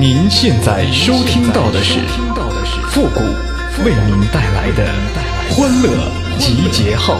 您现在收听到的是复古为您带来的欢乐集结号。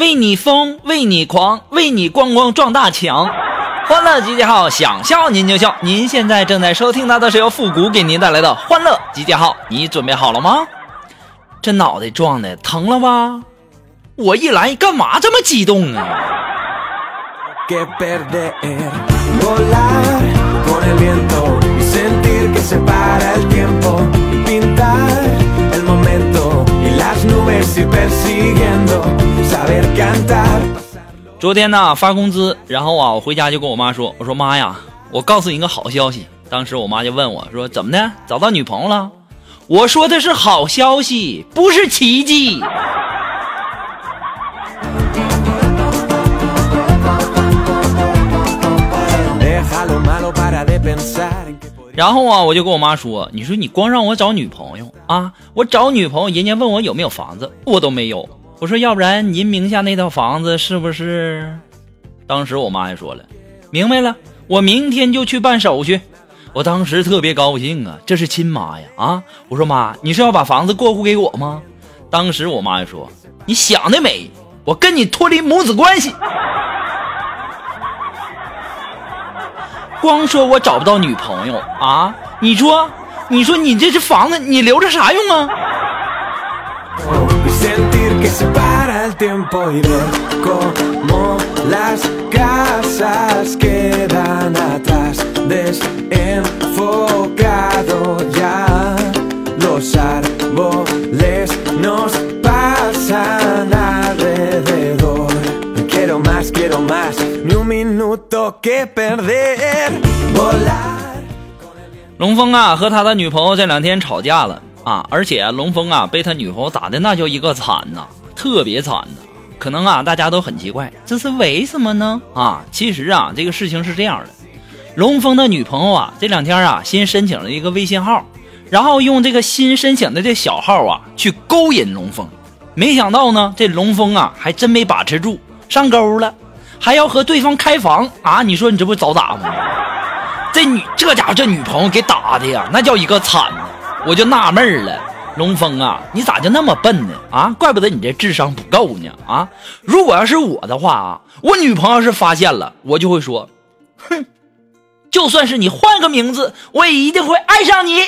为你疯，为你狂，为你咣咣撞大墙。欢乐集结号，想笑您就笑。您现在正在收听到的是由复古给您带来的欢乐集结号，你准备好了吗？这脑袋撞的疼了吧？我一来干嘛这么激动啊？昨天呢发工资，然后啊我回家就跟我妈说，我说妈呀，我告诉你一个好消息。当时我妈就问我说怎么的，找到女朋友了？我说的是好消息，不是奇迹。然后啊，我就跟我妈说：“你说你光让我找女朋友啊，我找女朋友，人家问我有没有房子，我都没有。我说要不然您名下那套房子是不是？”当时我妈也说了：“明白了，我明天就去办手续。”我当时特别高兴啊，这是亲妈呀啊！我说妈，你是要把房子过户给我吗？当时我妈就说：“你想得美，我跟你脱离母子关系。”光说我找不到女朋友啊？你说，你说你这是房子，你留着啥用啊？龙峰啊，和他的女朋友这两天吵架了。啊，而且龙峰啊被他女朋友打的那叫一个惨呐，特别惨的。可能啊，大家都很奇怪，这是为什么呢？啊，其实啊，这个事情是这样的，龙峰的女朋友啊，这两天啊新申请了一个微信号，然后用这个新申请的这小号啊去勾引龙峰，没想到呢，这龙峰啊还真没把持住，上钩了。还要和对方开房啊？你说你这不找打吗？这女这家伙这女朋友给打的呀，那叫一个惨！我就纳闷了，龙峰啊，你咋就那么笨呢？啊，怪不得你这智商不够呢！啊，如果要是我的话啊，我女朋友是发现了，我就会说，哼，就算是你换个名字，我也一定会爱上你。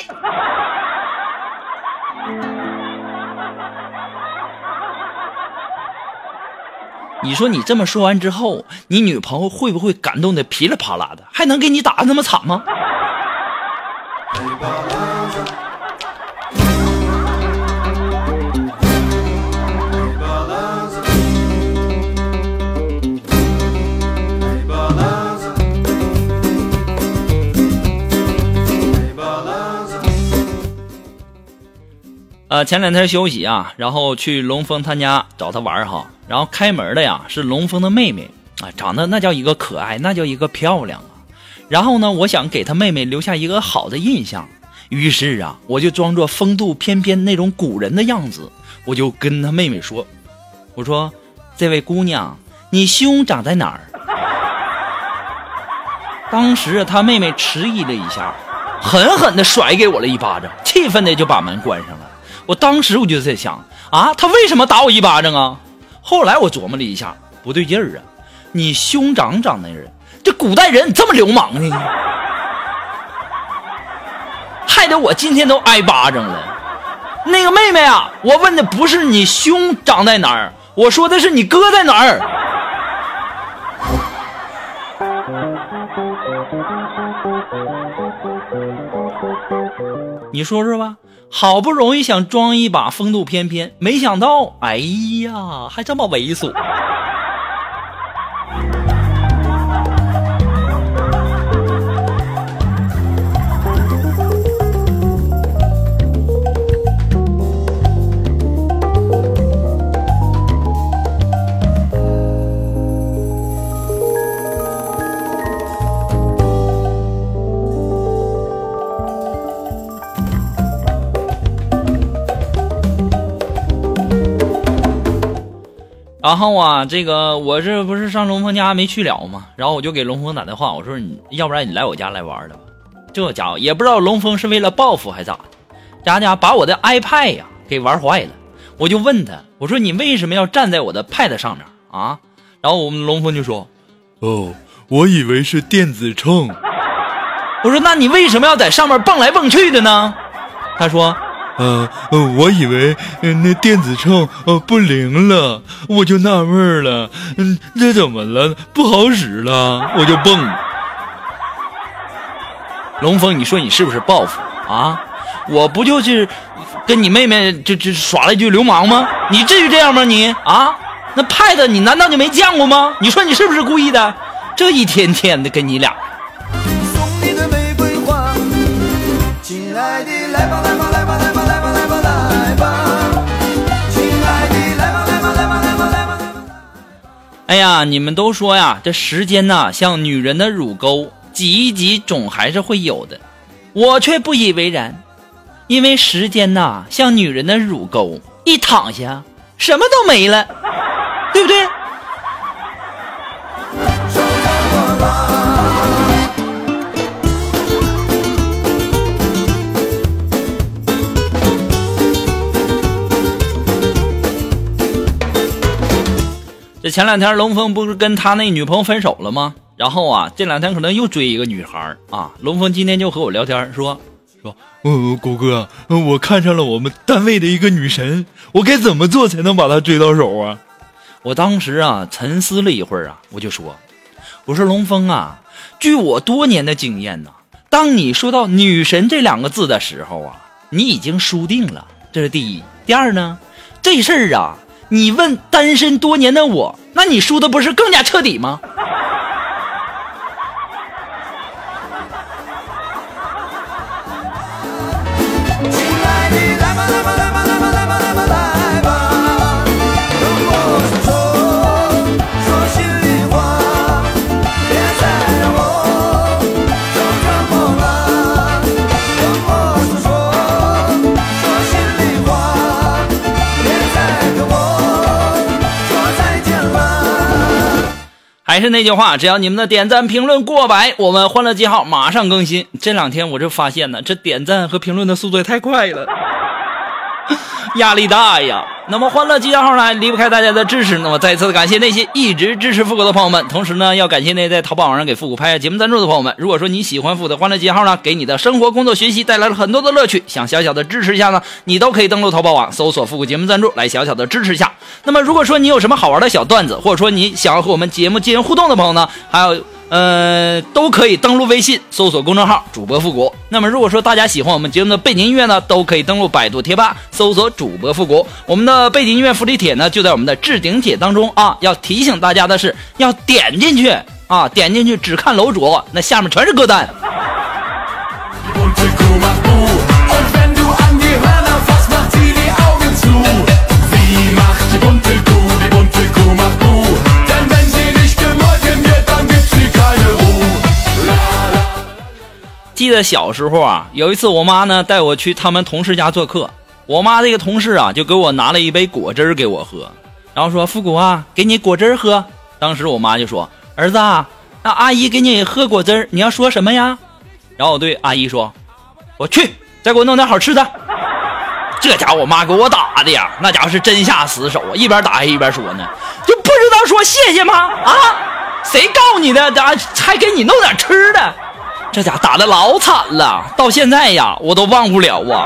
你说你这么说完之后，你女朋友会不会感动的噼里啪啦的，还能给你打的那么惨吗？呃，前两天休息啊，然后去龙峰他家找他玩哈，然后开门的呀是龙峰的妹妹啊，长得那叫一个可爱，那叫一个漂亮啊。然后呢，我想给他妹妹留下一个好的印象，于是啊，我就装作风度翩翩那种古人的样子，我就跟他妹妹说：“我说，这位姑娘，你胸长在哪儿？”当时他妹妹迟疑了一下，狠狠的甩给我了一巴掌，气愤的就把门关上了。我当时我就在想啊，他为什么打我一巴掌啊？后来我琢磨了一下，不对劲儿啊！你兄长长那人，这古代人这么流氓呢？害得我今天都挨巴掌了。那个妹妹啊，我问的不是你胸长在哪儿，我说的是你哥在哪儿。你说说吧。好不容易想装一把风度翩翩，没想到，哎呀，还这么猥琐。然后啊，这个我这不是上龙峰家没去了吗？然后我就给龙峰打电话，我说你要不然你来我家来玩的吧。这家伙也不知道龙峰是为了报复还咋的，家家把我的 iPad 呀给玩坏了。我就问他，我说你为什么要站在我的 Pad 上面啊？然后我们龙峰就说，哦，我以为是电子秤。我说那你为什么要在上面蹦来蹦去的呢？他说。呃，我以为那电子秤呃不灵了，我就纳闷了，嗯，这怎么了？不好使了，我就蹦。龙峰，你说你是不是报复啊？我不就是跟你妹妹就就耍了一句流氓吗？你至于这样吗？你啊，那 Pad 你难道就没见过吗？你说你是不是故意的？这一天天的跟你俩。送你的，玫瑰花，亲爱的来吧来哎呀，你们都说呀，这时间呐像女人的乳沟，挤一挤总还是会有的。我却不以为然，因为时间呐像女人的乳沟，一躺下什么都没了，对不对？这前两天龙峰不是跟他那女朋友分手了吗？然后啊，这两天可能又追一个女孩啊。龙峰今天就和我聊天说说，嗯，谷哥，我看上了我们单位的一个女神，我该怎么做才能把她追到手啊？我当时啊沉思了一会儿啊，我就说，我说龙峰啊，据我多年的经验呐，当你说到女神这两个字的时候啊，你已经输定了，这是第一。第二呢，这事儿啊。你问单身多年的我，那你输的不是更加彻底吗？是那句话，只要你们的点赞评论过百，我们欢乐记号马上更新。这两天我就发现呢，这点赞和评论的速度也太快了。压力大呀！那么欢乐集结号呢，离不开大家的支持。那么再次感谢那些一直支持复古的朋友们，同时呢，要感谢那些在淘宝网上给复古拍下节目赞助的朋友们。如果说你喜欢复古的欢乐集结号呢，给你的生活、工作、学习带来了很多的乐趣，想小小的支持一下呢，你都可以登录淘宝网搜索复古节目赞助来小小的支持一下。那么如果说你有什么好玩的小段子，或者说你想要和我们节目进行互动的朋友呢，还有。呃，都可以登录微信搜索公众号主播复古。那么，如果说大家喜欢我们节目的背景音乐呢，都可以登录百度贴吧搜索主播复古。我们的背景音乐福利帖呢，就在我们的置顶帖当中啊。要提醒大家的是，要点进去啊，点进去只看楼主，那下面全是歌单。记得小时候啊，有一次我妈呢带我去他们同事家做客，我妈这个同事啊就给我拿了一杯果汁给我喝，然后说：“复古啊，给你果汁喝。”当时我妈就说：“儿子，啊，那阿姨给你喝果汁你要说什么呀？”然后我对阿姨说：“我去，再给我弄点好吃的。”这家伙我妈给我打的呀，那家伙是真下死手啊，一边打还一边说呢，就不知道说谢谢吗？啊，谁告你的？咋还给你弄点吃的？这家打的老惨了，到现在呀，我都忘不了啊。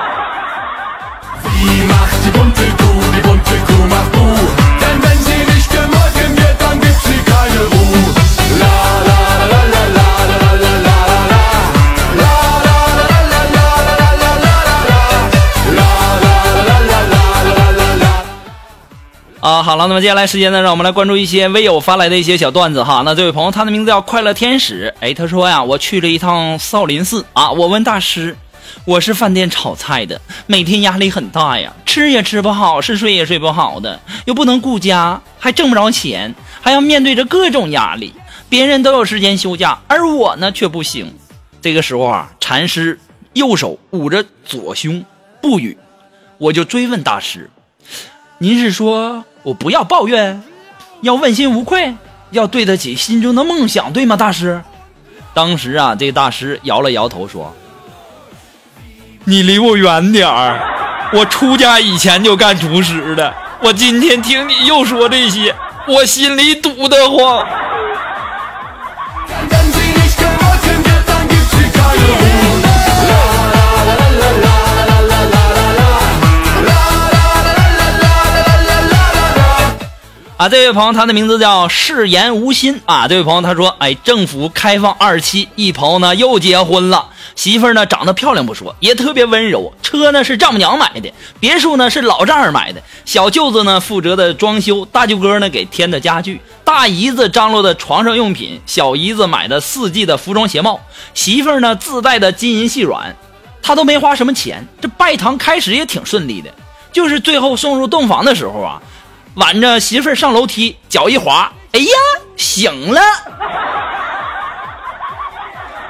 啊，好了，那么接下来时间呢，让我们来关注一些微友发来的一些小段子哈。那这位朋友，他的名字叫快乐天使。哎，他说呀，我去了一趟少林寺啊。我问大师，我是饭店炒菜的，每天压力很大呀，吃也吃不好，是睡也睡不好的，又不能顾家，还挣不着钱，还要面对着各种压力。别人都有时间休假，而我呢却不行。这个时候啊，禅师右手捂着左胸不语，我就追问大师。您是说我不要抱怨，要问心无愧，要对得起心中的梦想，对吗，大师？当时啊，这大师摇了摇头说：“你离我远点儿，我出家以前就干厨师的。我今天听你又说这些，我心里堵得慌。”啊，这位朋友，他的名字叫誓言无心啊。这位朋友他说，哎，政府开放二期，一朋友呢又结婚了，媳妇儿呢长得漂亮不说，也特别温柔，车呢是丈母娘买的，别墅呢是老丈人买的，小舅子呢负责的装修，大舅哥呢给添的家具，大姨子张罗的床上用品，小姨子买的四季的服装鞋帽，媳妇儿呢自带的金银细软，他都没花什么钱，这拜堂开始也挺顺利的，就是最后送入洞房的时候啊。挽着媳妇上楼梯，脚一滑，哎呀，醒了！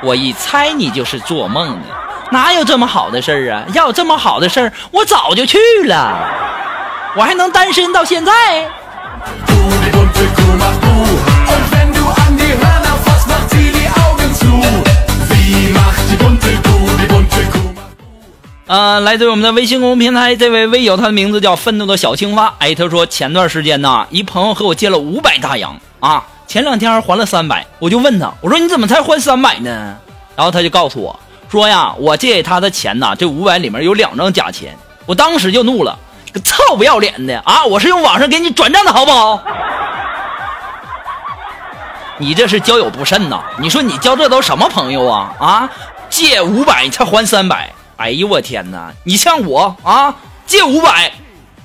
我一猜你就是做梦的，哪有这么好的事儿啊？要有这么好的事儿，我早就去了，我还能单身到现在。呃，来自于我们的微信公众平台，这位微友，他的名字叫愤怒的小青蛙。哎，他说前段时间呢，一朋友和我借了五百大洋啊，前两天还了三百，我就问他，我说你怎么才还三百呢？然后他就告诉我说呀，我借给他的钱呢，这五百里面有两张假钱。我当时就怒了，个臭不要脸的啊！我是用网上给你转账的好不好？你这是交友不慎呐！你说你交这都什么朋友啊？啊，借五百才还三百。哎呦我天哪！你像我啊，借五百，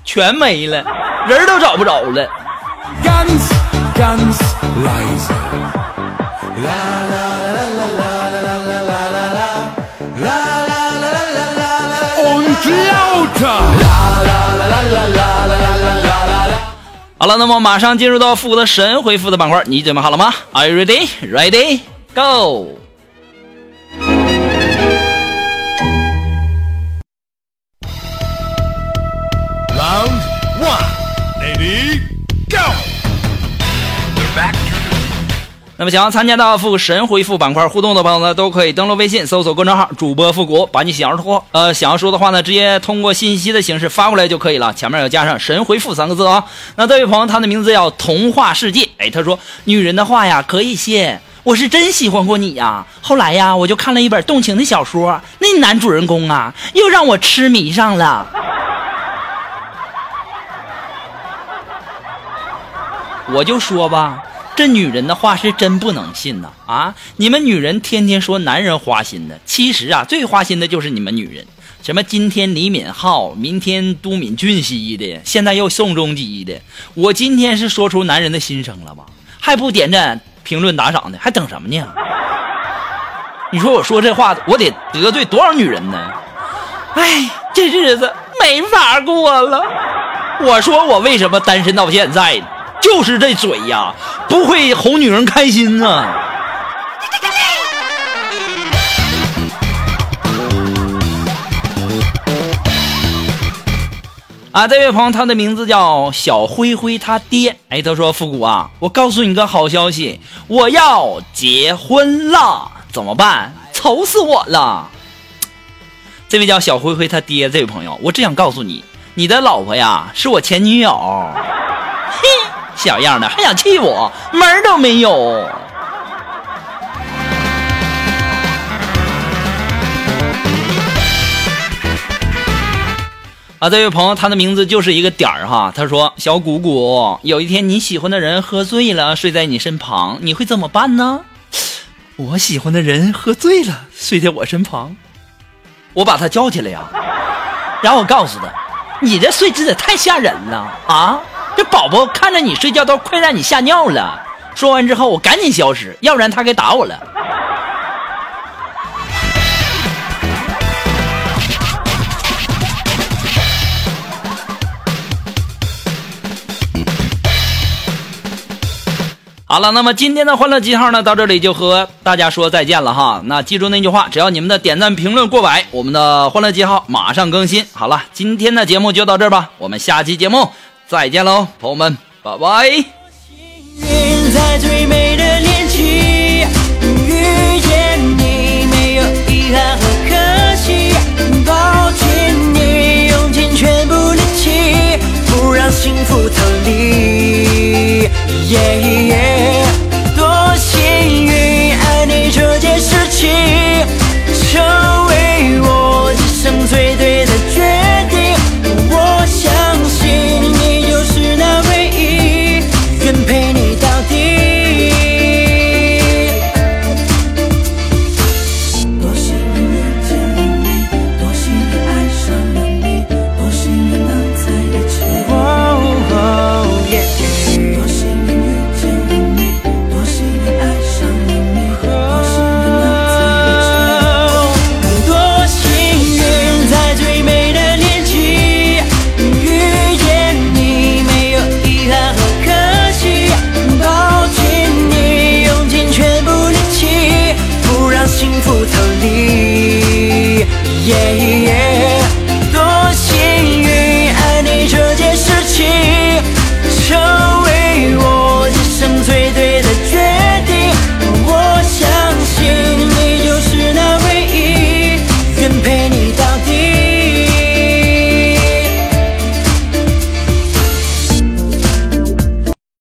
全没了，人都找不着了。好了，那么马上进入到复古的神回复的板块，你准备好了吗？Are you ready? Ready? Go! Go! 那么想要参加到复神回复板块互动的朋友呢，都可以登录微信搜索公众号“主播复古”，把你想要说呃想要说的话呢，直接通过信息的形式发过来就可以了，前面要加上“神回复”三个字啊。那这位朋友他的名字叫童话世界，哎，他说女人的话呀可以信，我是真喜欢过你呀。后来呀，我就看了一本动情的小说，那男主人公啊又让我痴迷上了。我就说吧，这女人的话是真不能信呐！啊，你们女人天天说男人花心的，其实啊，最花心的就是你们女人。什么今天李敏镐，明天都敏俊熙的，现在又宋仲基的。我今天是说出男人的心声了吧？还不点赞、评论、打赏的，还等什么呢？你说我说这话，我得得罪多少女人呢？哎，这日子没法过了。我说我为什么单身到现在呢？就是这嘴呀，不会哄女人开心啊！啊，这位朋友，他的名字叫小灰灰，他爹。哎，他说：“复古啊，我告诉你个好消息，我要结婚了，怎么办？愁死我了！”这位叫小灰灰他爹，这位朋友，我只想告诉你，你的老婆呀，是我前女友。嘿。小样的，还想气我，门儿都没有。啊，这位朋友，他的名字就是一个点儿哈。他说：“小谷谷，有一天你喜欢的人喝醉了，睡在你身旁，你会怎么办呢？”我喜欢的人喝醉了，睡在我身旁，我把他叫起来呀，然后我告诉他：“你这睡姿也太吓人了啊！”宝宝看着你睡觉都快让你吓尿了。说完之后，我赶紧消失，要不然他该打我了。好了，那么今天的欢乐记号呢，到这里就和大家说再见了哈。那记住那句话，只要你们的点赞评论过百，我们的欢乐记号马上更新。好了，今天的节目就到这儿吧，我们下期节目。再见喽，朋友们，拜拜。在最美的年纪，遇见你没有遗憾和可惜，抱紧你，用尽全部力气，不让幸福逃离。多幸运，爱你这件事情，成为我